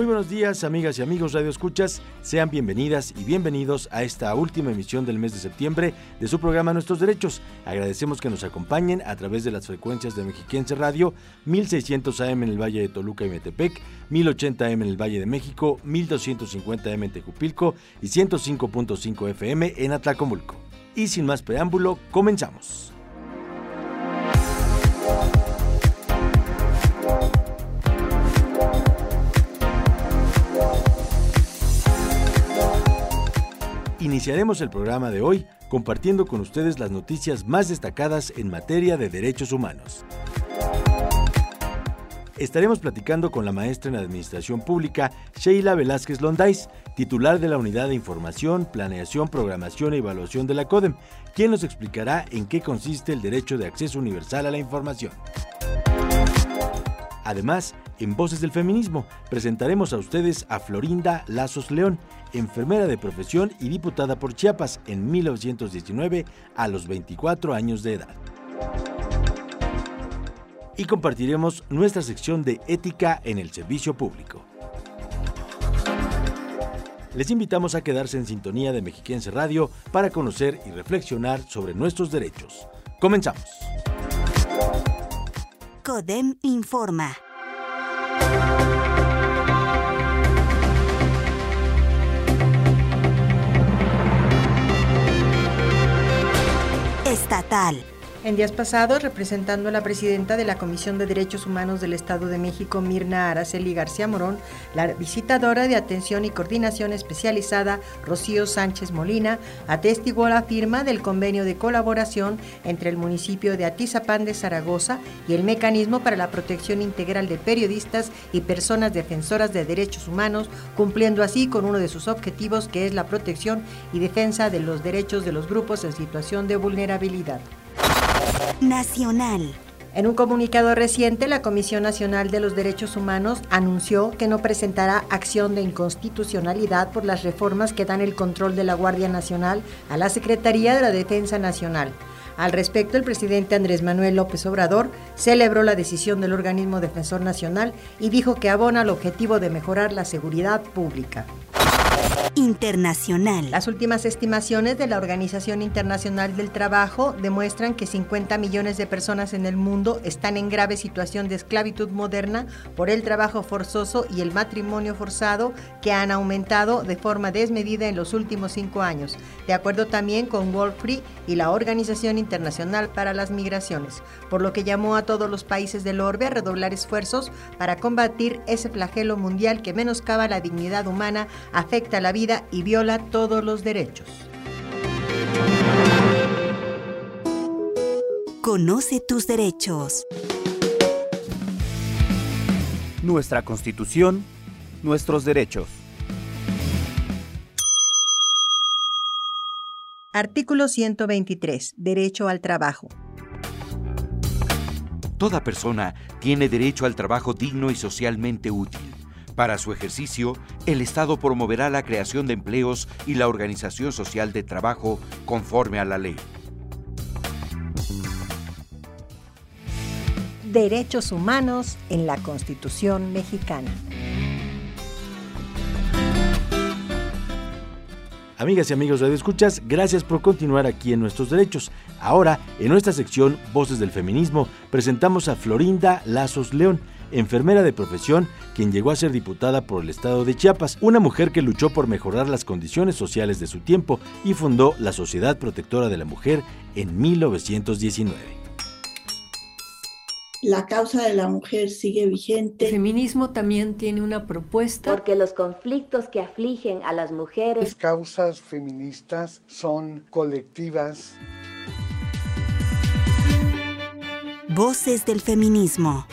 Muy buenos días, amigas y amigos Radio Escuchas. Sean bienvenidas y bienvenidos a esta última emisión del mes de septiembre de su programa Nuestros Derechos. Agradecemos que nos acompañen a través de las frecuencias de Mexiquense Radio, 1600 AM en el Valle de Toluca y Metepec, 1080 AM en el Valle de México, 1250 AM en Tejupilco y 105.5 FM en Atlacomulco. Y sin más preámbulo, comenzamos. Iniciaremos el programa de hoy compartiendo con ustedes las noticias más destacadas en materia de derechos humanos. Estaremos platicando con la maestra en Administración Pública, Sheila Velázquez Londais, titular de la Unidad de Información, Planeación, Programación e Evaluación de la CODEM, quien nos explicará en qué consiste el derecho de acceso universal a la información. Además, en Voces del Feminismo presentaremos a ustedes a Florinda Lazos León, enfermera de profesión y diputada por Chiapas en 1919 a los 24 años de edad. Y compartiremos nuestra sección de ética en el servicio público. Les invitamos a quedarse en sintonía de Mexiquense Radio para conocer y reflexionar sobre nuestros derechos. Comenzamos. CODEM informa. Estatal. En días pasados, representando a la presidenta de la Comisión de Derechos Humanos del Estado de México, Mirna Araceli García Morón, la visitadora de atención y coordinación especializada, Rocío Sánchez Molina, atestiguó la firma del convenio de colaboración entre el municipio de Atizapán de Zaragoza y el Mecanismo para la Protección Integral de Periodistas y Personas Defensoras de Derechos Humanos, cumpliendo así con uno de sus objetivos, que es la protección y defensa de los derechos de los grupos en situación de vulnerabilidad. Nacional. En un comunicado reciente, la Comisión Nacional de los Derechos Humanos anunció que no presentará acción de inconstitucionalidad por las reformas que dan el control de la Guardia Nacional a la Secretaría de la Defensa Nacional. Al respecto, el presidente Andrés Manuel López Obrador celebró la decisión del organismo defensor nacional y dijo que abona el objetivo de mejorar la seguridad pública. Internacional. Las últimas estimaciones de la Organización Internacional del Trabajo demuestran que 50 millones de personas en el mundo están en grave situación de esclavitud moderna por el trabajo forzoso y el matrimonio forzado que han aumentado de forma desmedida en los últimos cinco años, de acuerdo también con World Free y la Organización Internacional para las Migraciones, por lo que llamó a todos los países del orbe a redoblar esfuerzos para combatir ese flagelo mundial que menoscaba la dignidad humana, afecta la vida y viola todos los derechos. Conoce tus derechos. Nuestra Constitución, nuestros derechos. Artículo 123. Derecho al trabajo. Toda persona tiene derecho al trabajo digno y socialmente útil. Para su ejercicio, el Estado promoverá la creación de empleos y la organización social de trabajo conforme a la ley. Derechos humanos en la Constitución mexicana. Amigas y amigos de Escuchas, gracias por continuar aquí en Nuestros Derechos. Ahora, en nuestra sección Voces del Feminismo, presentamos a Florinda Lazos León enfermera de profesión, quien llegó a ser diputada por el estado de Chiapas, una mujer que luchó por mejorar las condiciones sociales de su tiempo y fundó la Sociedad Protectora de la Mujer en 1919 la causa de la mujer sigue vigente. El feminismo también tiene una propuesta. Porque los conflictos que afligen a las mujeres. Las causas feministas son colectivas. Voces del feminismo.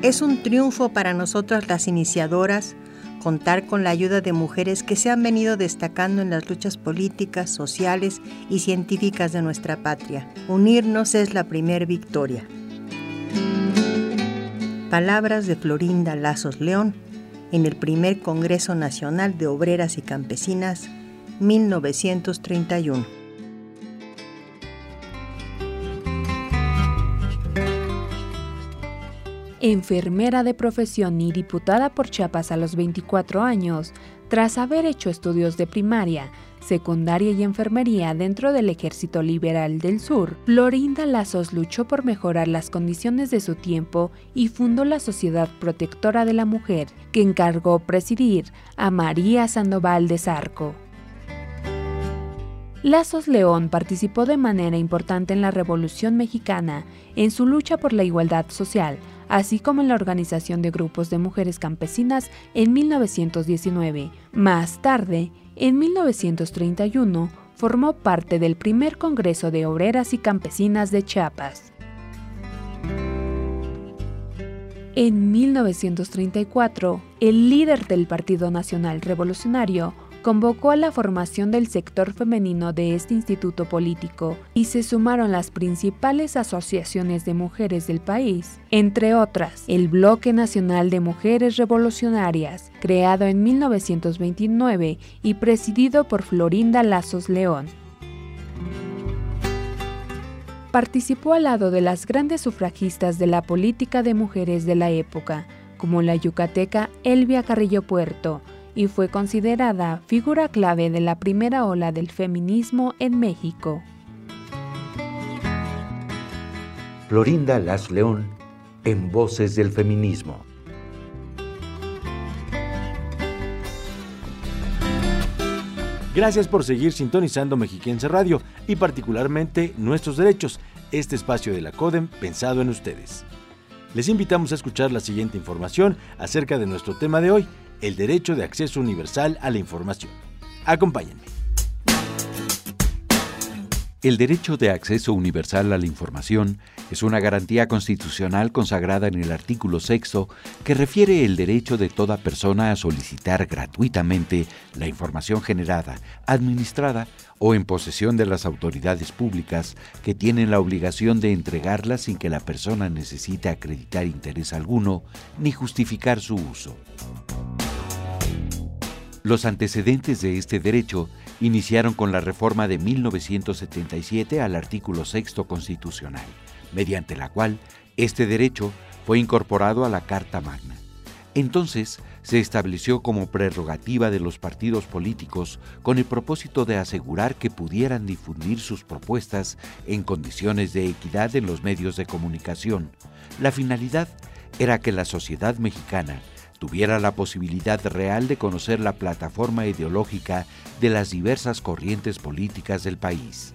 Es un triunfo para nosotras las iniciadoras contar con la ayuda de mujeres que se han venido destacando en las luchas políticas, sociales y científicas de nuestra patria. Unirnos es la primer victoria. Palabras de Florinda Lazos León en el primer Congreso Nacional de Obreras y Campesinas 1931. Enfermera de profesión y diputada por Chiapas a los 24 años, tras haber hecho estudios de primaria, secundaria y enfermería dentro del Ejército Liberal del Sur, Florinda Lazos luchó por mejorar las condiciones de su tiempo y fundó la Sociedad Protectora de la Mujer, que encargó presidir a María Sandoval de Zarco. Lazos León participó de manera importante en la Revolución Mexicana en su lucha por la igualdad social, así como en la organización de grupos de mujeres campesinas en 1919. Más tarde, en 1931, formó parte del primer Congreso de Obreras y Campesinas de Chiapas. En 1934, el líder del Partido Nacional Revolucionario convocó a la formación del sector femenino de este instituto político y se sumaron las principales asociaciones de mujeres del país, entre otras el Bloque Nacional de Mujeres Revolucionarias, creado en 1929 y presidido por Florinda Lazos León. Participó al lado de las grandes sufragistas de la política de mujeres de la época, como la yucateca Elvia Carrillo Puerto, y fue considerada figura clave de la primera ola del feminismo en México. Florinda Las León en Voces del Feminismo. Gracias por seguir sintonizando Mexiquense Radio y particularmente Nuestros Derechos, este espacio de la CODEM pensado en ustedes. Les invitamos a escuchar la siguiente información acerca de nuestro tema de hoy, el derecho de acceso universal a la información. Acompáñenme. El derecho de acceso universal a la información es una garantía constitucional consagrada en el artículo sexto que refiere el derecho de toda persona a solicitar gratuitamente la información generada, administrada o en posesión de las autoridades públicas que tienen la obligación de entregarla sin que la persona necesite acreditar interés alguno ni justificar su uso. Los antecedentes de este derecho iniciaron con la reforma de 1977 al artículo sexto constitucional, mediante la cual este derecho fue incorporado a la Carta Magna. Entonces se estableció como prerrogativa de los partidos políticos con el propósito de asegurar que pudieran difundir sus propuestas en condiciones de equidad en los medios de comunicación. La finalidad era que la sociedad mexicana tuviera la posibilidad real de conocer la plataforma ideológica de las diversas corrientes políticas del país.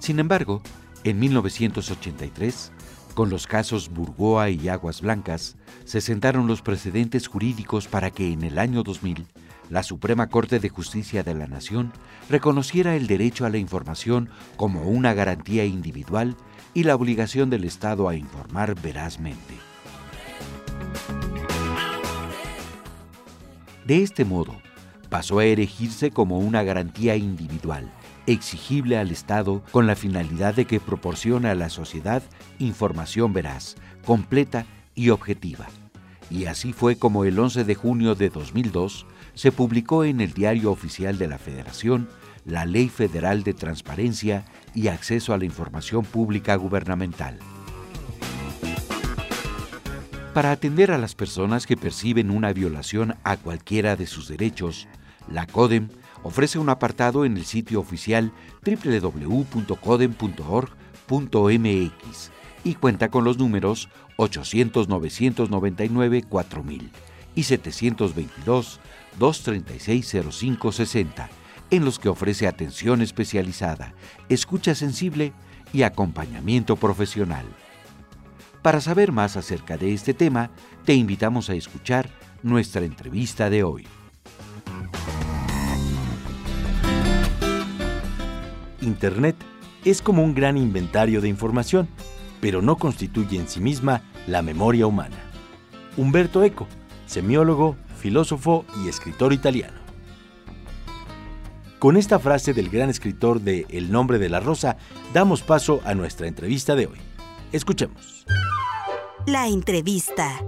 Sin embargo, en 1983, con los casos Burgoa y Aguas Blancas, se sentaron los precedentes jurídicos para que en el año 2000 la Suprema Corte de Justicia de la Nación reconociera el derecho a la información como una garantía individual y la obligación del Estado a informar verazmente. De este modo, pasó a erigirse como una garantía individual, exigible al Estado con la finalidad de que proporcione a la sociedad información veraz, completa y objetiva. Y así fue como el 11 de junio de 2002 se publicó en el Diario Oficial de la Federación la Ley Federal de Transparencia y Acceso a la Información Pública Gubernamental para atender a las personas que perciben una violación a cualquiera de sus derechos. La CODEM ofrece un apartado en el sitio oficial www.codem.org.mx y cuenta con los números 800-999-4000 y 722-236-0560, en los que ofrece atención especializada, escucha sensible y acompañamiento profesional. Para saber más acerca de este tema, te invitamos a escuchar nuestra entrevista de hoy. Internet es como un gran inventario de información, pero no constituye en sí misma la memoria humana. Humberto Eco, semiólogo, filósofo y escritor italiano. Con esta frase del gran escritor de El nombre de la rosa, damos paso a nuestra entrevista de hoy. Escuchemos. La entrevista.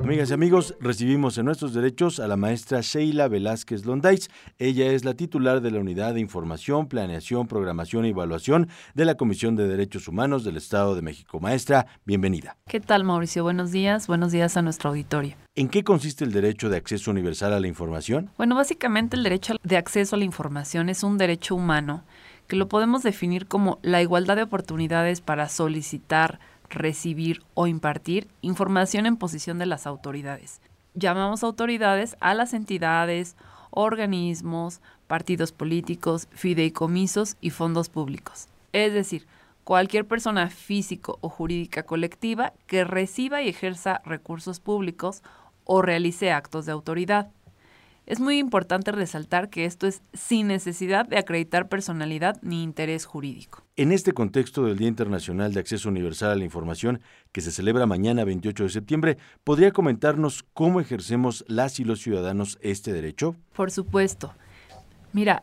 Amigas y amigos, recibimos en nuestros derechos a la maestra Sheila Velázquez Londais. Ella es la titular de la Unidad de Información, Planeación, Programación y Evaluación de la Comisión de Derechos Humanos del Estado de México. Maestra, bienvenida. ¿Qué tal, Mauricio? Buenos días. Buenos días a nuestro auditorio. ¿En qué consiste el derecho de acceso universal a la información? Bueno, básicamente el derecho de acceso a la información es un derecho humano que lo podemos definir como la igualdad de oportunidades para solicitar, recibir o impartir información en posición de las autoridades. Llamamos autoridades a las entidades, organismos, partidos políticos, fideicomisos y fondos públicos. Es decir, cualquier persona físico o jurídica colectiva que reciba y ejerza recursos públicos o realice actos de autoridad. Es muy importante resaltar que esto es sin necesidad de acreditar personalidad ni interés jurídico. En este contexto del Día Internacional de Acceso Universal a la Información, que se celebra mañana 28 de septiembre, ¿podría comentarnos cómo ejercemos las y los ciudadanos este derecho? Por supuesto. Mira,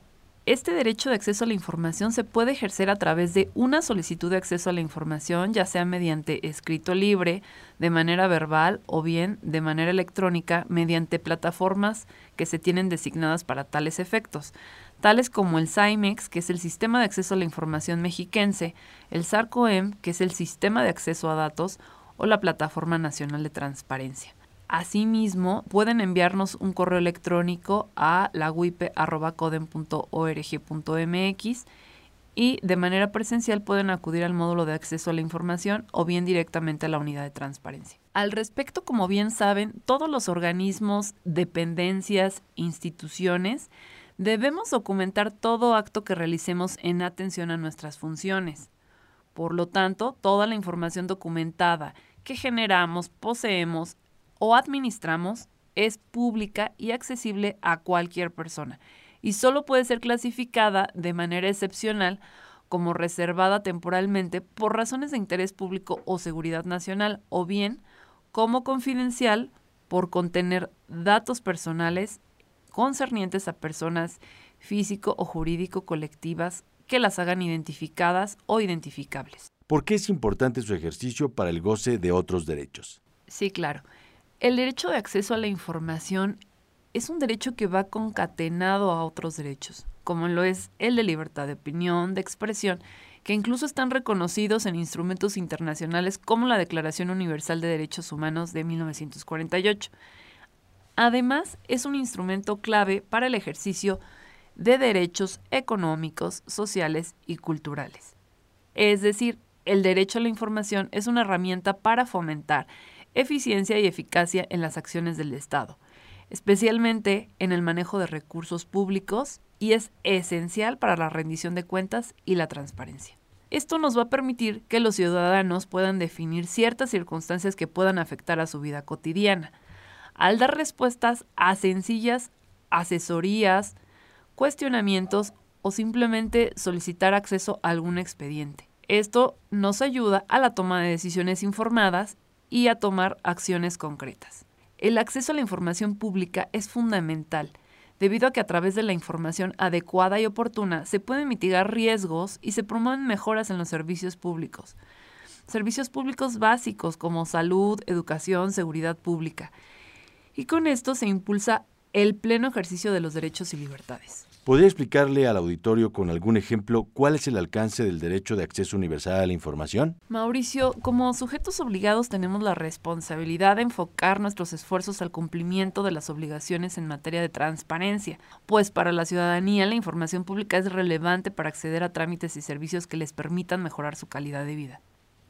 este derecho de acceso a la información se puede ejercer a través de una solicitud de acceso a la información, ya sea mediante escrito libre, de manera verbal o bien de manera electrónica mediante plataformas que se tienen designadas para tales efectos, tales como el SIMEX, que es el Sistema de Acceso a la Información Mexiquense, el SARCOEM, que es el Sistema de Acceso a Datos, o la Plataforma Nacional de Transparencia. Asimismo, pueden enviarnos un correo electrónico a la wipe.codem.org.mx y de manera presencial pueden acudir al módulo de acceso a la información o bien directamente a la unidad de transparencia. Al respecto, como bien saben, todos los organismos, dependencias, instituciones, debemos documentar todo acto que realicemos en atención a nuestras funciones. Por lo tanto, toda la información documentada que generamos, poseemos, o administramos es pública y accesible a cualquier persona y solo puede ser clasificada de manera excepcional como reservada temporalmente por razones de interés público o seguridad nacional o bien como confidencial por contener datos personales concernientes a personas físico o jurídico colectivas que las hagan identificadas o identificables. ¿Por qué es importante su ejercicio para el goce de otros derechos? Sí, claro. El derecho de acceso a la información es un derecho que va concatenado a otros derechos, como lo es el de libertad de opinión, de expresión, que incluso están reconocidos en instrumentos internacionales como la Declaración Universal de Derechos Humanos de 1948. Además, es un instrumento clave para el ejercicio de derechos económicos, sociales y culturales. Es decir, el derecho a la información es una herramienta para fomentar eficiencia y eficacia en las acciones del Estado, especialmente en el manejo de recursos públicos y es esencial para la rendición de cuentas y la transparencia. Esto nos va a permitir que los ciudadanos puedan definir ciertas circunstancias que puedan afectar a su vida cotidiana, al dar respuestas a sencillas asesorías, cuestionamientos o simplemente solicitar acceso a algún expediente. Esto nos ayuda a la toma de decisiones informadas y a tomar acciones concretas. El acceso a la información pública es fundamental, debido a que a través de la información adecuada y oportuna se pueden mitigar riesgos y se promueven mejoras en los servicios públicos. Servicios públicos básicos como salud, educación, seguridad pública. Y con esto se impulsa el pleno ejercicio de los derechos y libertades. ¿Podría explicarle al auditorio con algún ejemplo cuál es el alcance del derecho de acceso universal a la información? Mauricio, como sujetos obligados tenemos la responsabilidad de enfocar nuestros esfuerzos al cumplimiento de las obligaciones en materia de transparencia, pues para la ciudadanía la información pública es relevante para acceder a trámites y servicios que les permitan mejorar su calidad de vida.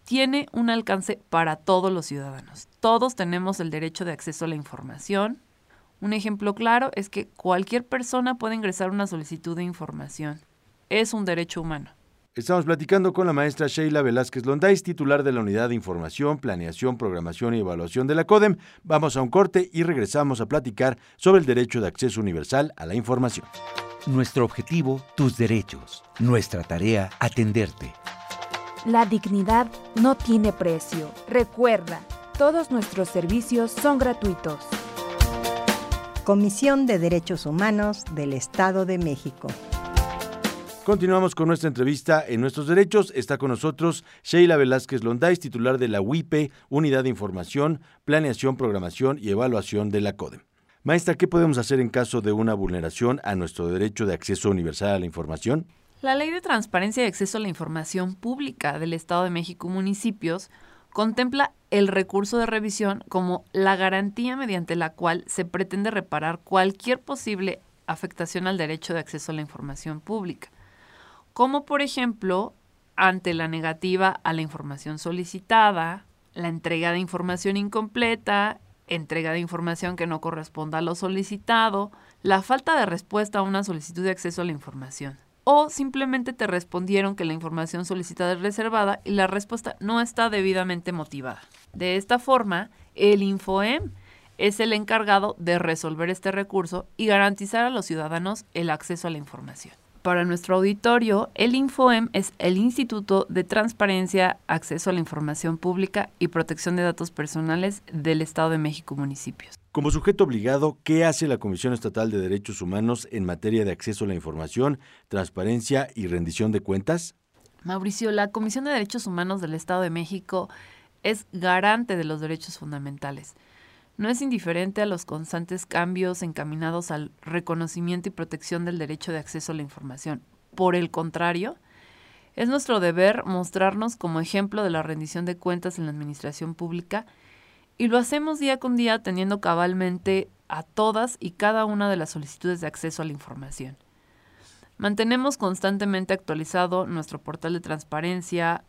Tiene un alcance para todos los ciudadanos. Todos tenemos el derecho de acceso a la información, un ejemplo claro es que cualquier persona puede ingresar una solicitud de información. Es un derecho humano. Estamos platicando con la maestra Sheila Velázquez Londais, titular de la Unidad de Información, Planeación, Programación y Evaluación de la CODEM. Vamos a un corte y regresamos a platicar sobre el derecho de acceso universal a la información. Nuestro objetivo, tus derechos. Nuestra tarea, atenderte. La dignidad no tiene precio. Recuerda, Todos nuestros servicios son gratuitos. Comisión de Derechos Humanos del Estado de México. Continuamos con nuestra entrevista en Nuestros Derechos. Está con nosotros Sheila Velázquez Londáis, titular de la UIPE, Unidad de Información, Planeación, Programación y Evaluación de la CODEM. Maestra, ¿qué podemos hacer en caso de una vulneración a nuestro derecho de acceso universal a la información? La Ley de Transparencia y Acceso a la Información Pública del Estado de México y municipios contempla el recurso de revisión como la garantía mediante la cual se pretende reparar cualquier posible afectación al derecho de acceso a la información pública, como por ejemplo ante la negativa a la información solicitada, la entrega de información incompleta, entrega de información que no corresponda a lo solicitado, la falta de respuesta a una solicitud de acceso a la información o simplemente te respondieron que la información solicitada es reservada y la respuesta no está debidamente motivada. De esta forma, el InfoEM es el encargado de resolver este recurso y garantizar a los ciudadanos el acceso a la información. Para nuestro auditorio, el InfoEM es el Instituto de Transparencia, Acceso a la Información Pública y Protección de Datos Personales del Estado de México Municipios. Como sujeto obligado, ¿qué hace la Comisión Estatal de Derechos Humanos en materia de acceso a la información, transparencia y rendición de cuentas? Mauricio, la Comisión de Derechos Humanos del Estado de México es garante de los derechos fundamentales no es indiferente a los constantes cambios encaminados al reconocimiento y protección del derecho de acceso a la información. Por el contrario, es nuestro deber mostrarnos como ejemplo de la rendición de cuentas en la administración pública y lo hacemos día con día teniendo cabalmente a todas y cada una de las solicitudes de acceso a la información. Mantenemos constantemente actualizado nuestro portal de transparencia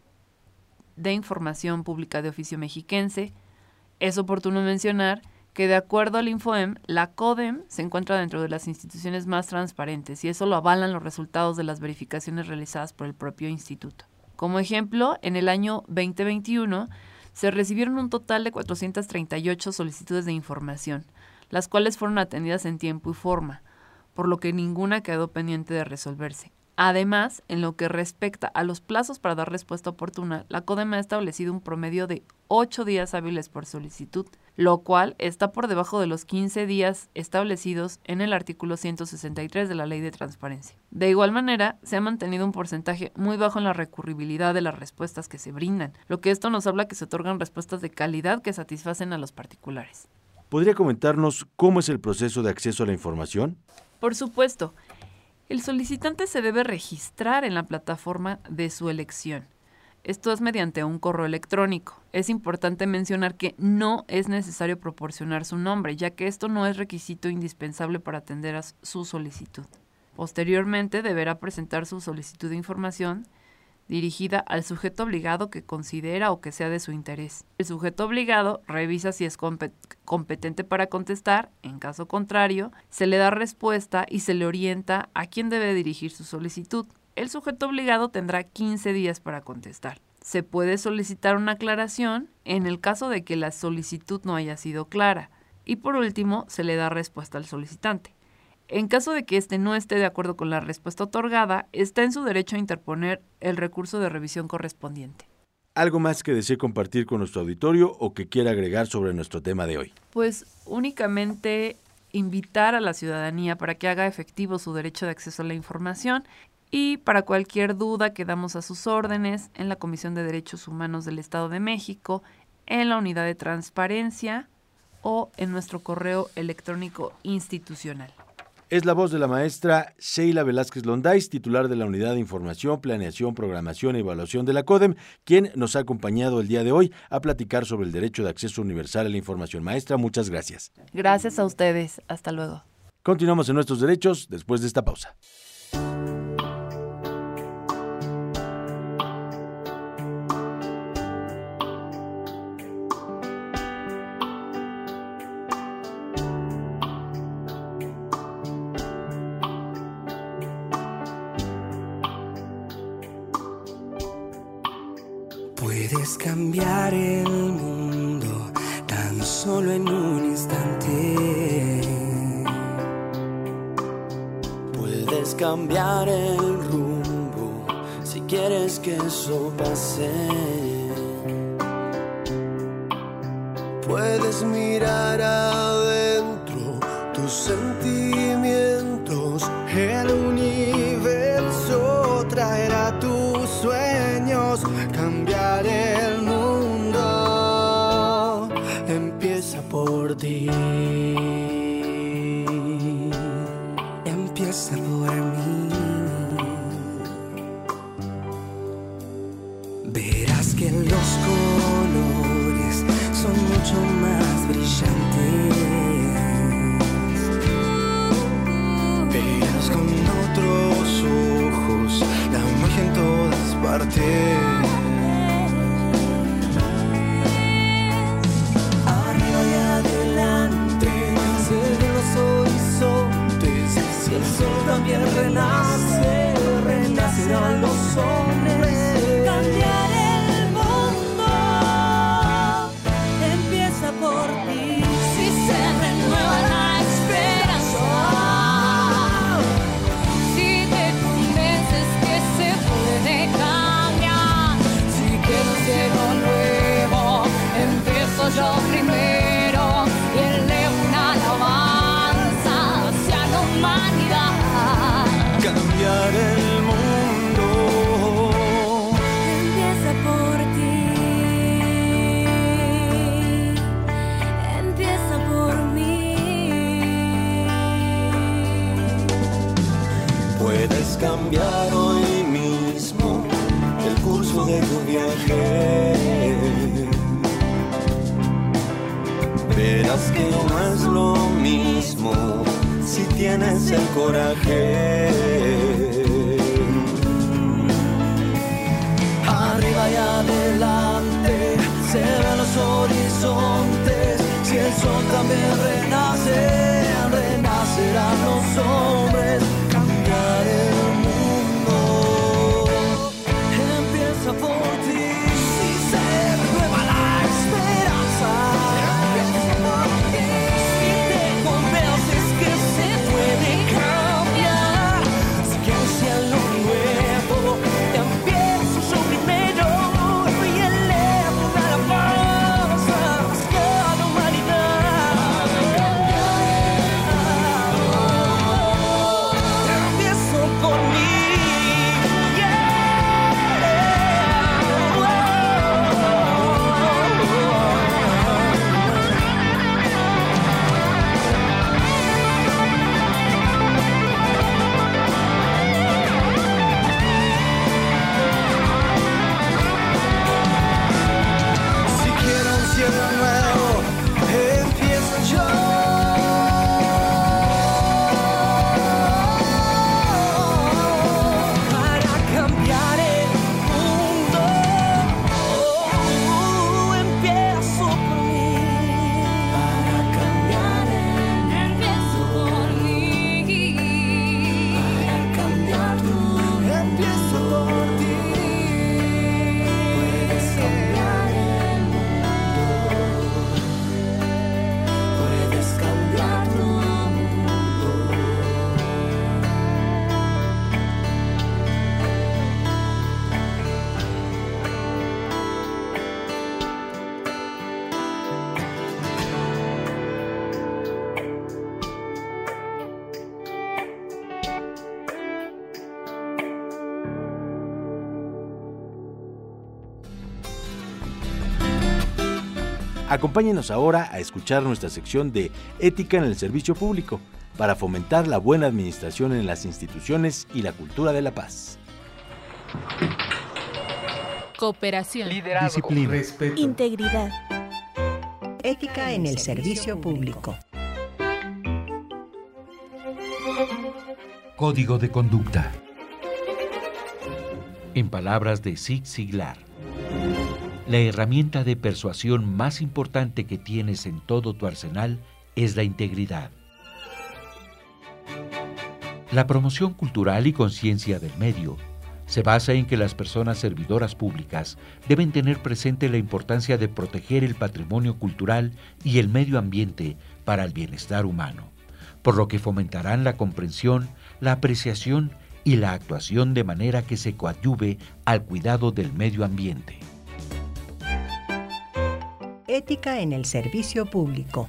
de información pública de oficio mexiquense, es oportuno mencionar que de acuerdo al InfoEM, la CODEM se encuentra dentro de las instituciones más transparentes y eso lo avalan los resultados de las verificaciones realizadas por el propio instituto. Como ejemplo, en el año 2021 se recibieron un total de 438 solicitudes de información, las cuales fueron atendidas en tiempo y forma, por lo que ninguna quedó pendiente de resolverse. Además, en lo que respecta a los plazos para dar respuesta oportuna, la CODEM ha establecido un promedio de 8 días hábiles por solicitud, lo cual está por debajo de los 15 días establecidos en el artículo 163 de la Ley de Transparencia. De igual manera, se ha mantenido un porcentaje muy bajo en la recurribilidad de las respuestas que se brindan, lo que esto nos habla que se otorgan respuestas de calidad que satisfacen a los particulares. ¿Podría comentarnos cómo es el proceso de acceso a la información? Por supuesto. El solicitante se debe registrar en la plataforma de su elección. Esto es mediante un correo electrónico. Es importante mencionar que no es necesario proporcionar su nombre, ya que esto no es requisito indispensable para atender a su solicitud. Posteriormente deberá presentar su solicitud de información dirigida al sujeto obligado que considera o que sea de su interés. El sujeto obligado revisa si es competente para contestar, en caso contrario, se le da respuesta y se le orienta a quién debe dirigir su solicitud. El sujeto obligado tendrá 15 días para contestar. Se puede solicitar una aclaración en el caso de que la solicitud no haya sido clara. Y por último, se le da respuesta al solicitante. En caso de que éste no esté de acuerdo con la respuesta otorgada, está en su derecho a interponer el recurso de revisión correspondiente. ¿Algo más que desee compartir con nuestro auditorio o que quiera agregar sobre nuestro tema de hoy? Pues únicamente invitar a la ciudadanía para que haga efectivo su derecho de acceso a la información y para cualquier duda quedamos a sus órdenes en la Comisión de Derechos Humanos del Estado de México, en la Unidad de Transparencia o en nuestro correo electrónico institucional. Es la voz de la maestra Sheila Velázquez Londáis, titular de la Unidad de Información, Planeación, Programación y Evaluación de la CODEM, quien nos ha acompañado el día de hoy a platicar sobre el derecho de acceso universal a la información. Maestra, muchas gracias. Gracias a ustedes. Hasta luego. Continuamos en nuestros derechos después de esta pausa. Verás que no es lo mismo si tienes el coraje. Arriba y adelante se ven los horizontes. Si el sol también renace, renacerán los hombres. Acompáñenos ahora a escuchar nuestra sección de Ética en el Servicio Público para fomentar la buena administración en las instituciones y la cultura de la paz. Cooperación. Disciplina. Integridad. Ética en el servicio público. Código de conducta. En palabras de Zig Ziglar, la herramienta de persuasión más importante que tienes en todo tu arsenal es la integridad. La promoción cultural y conciencia del medio se basa en que las personas servidoras públicas deben tener presente la importancia de proteger el patrimonio cultural y el medio ambiente para el bienestar humano, por lo que fomentarán la comprensión, la apreciación y la actuación de manera que se coadyuve al cuidado del medio ambiente. Ética en el servicio público.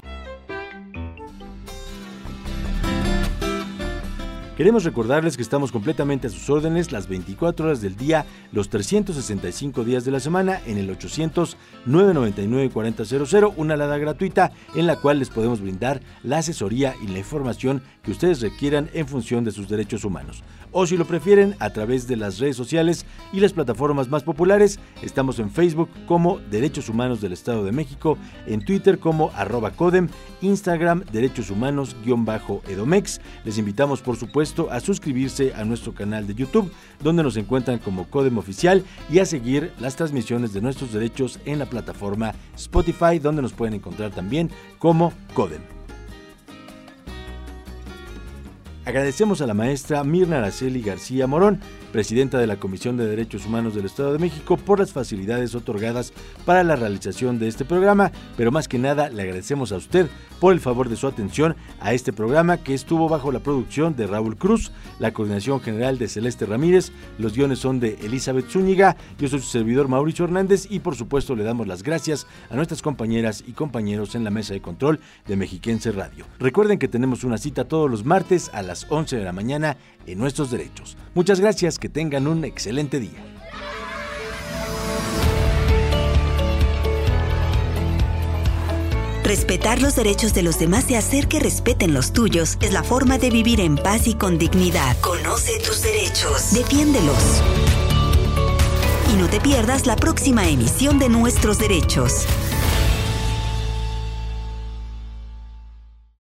Queremos recordarles que estamos completamente a sus órdenes las 24 horas del día, los 365 días de la semana en el 800-999-4000, una alada gratuita en la cual les podemos brindar la asesoría y la información que ustedes requieran en función de sus derechos humanos. O si lo prefieren, a través de las redes sociales y las plataformas más populares, estamos en Facebook como Derechos Humanos del Estado de México, en Twitter como arroba Codem, Instagram Derechos Humanos-Edomex. Les invitamos por supuesto a suscribirse a nuestro canal de YouTube, donde nos encuentran como Codem Oficial, y a seguir las transmisiones de nuestros derechos en la plataforma Spotify, donde nos pueden encontrar también como Codem. Agradecemos a la maestra Mirna Araceli García Morón, presidenta de la Comisión de Derechos Humanos del Estado de México, por las facilidades otorgadas para la realización de este programa, pero más que nada le agradecemos a usted por el favor de su atención a este programa que estuvo bajo la producción de Raúl Cruz, la coordinación general de Celeste Ramírez, los guiones son de Elizabeth Zúñiga, yo soy su servidor Mauricio Hernández y por supuesto le damos las gracias a nuestras compañeras y compañeros en la mesa de control de Mexiquense Radio. Recuerden que tenemos una cita todos los martes a las 11 de la mañana en Nuestros Derechos. Muchas gracias, que tengan un excelente día. Respetar los derechos de los demás y hacer que respeten los tuyos es la forma de vivir en paz y con dignidad. Conoce tus derechos. Defiéndelos. Y no te pierdas la próxima emisión de Nuestros Derechos.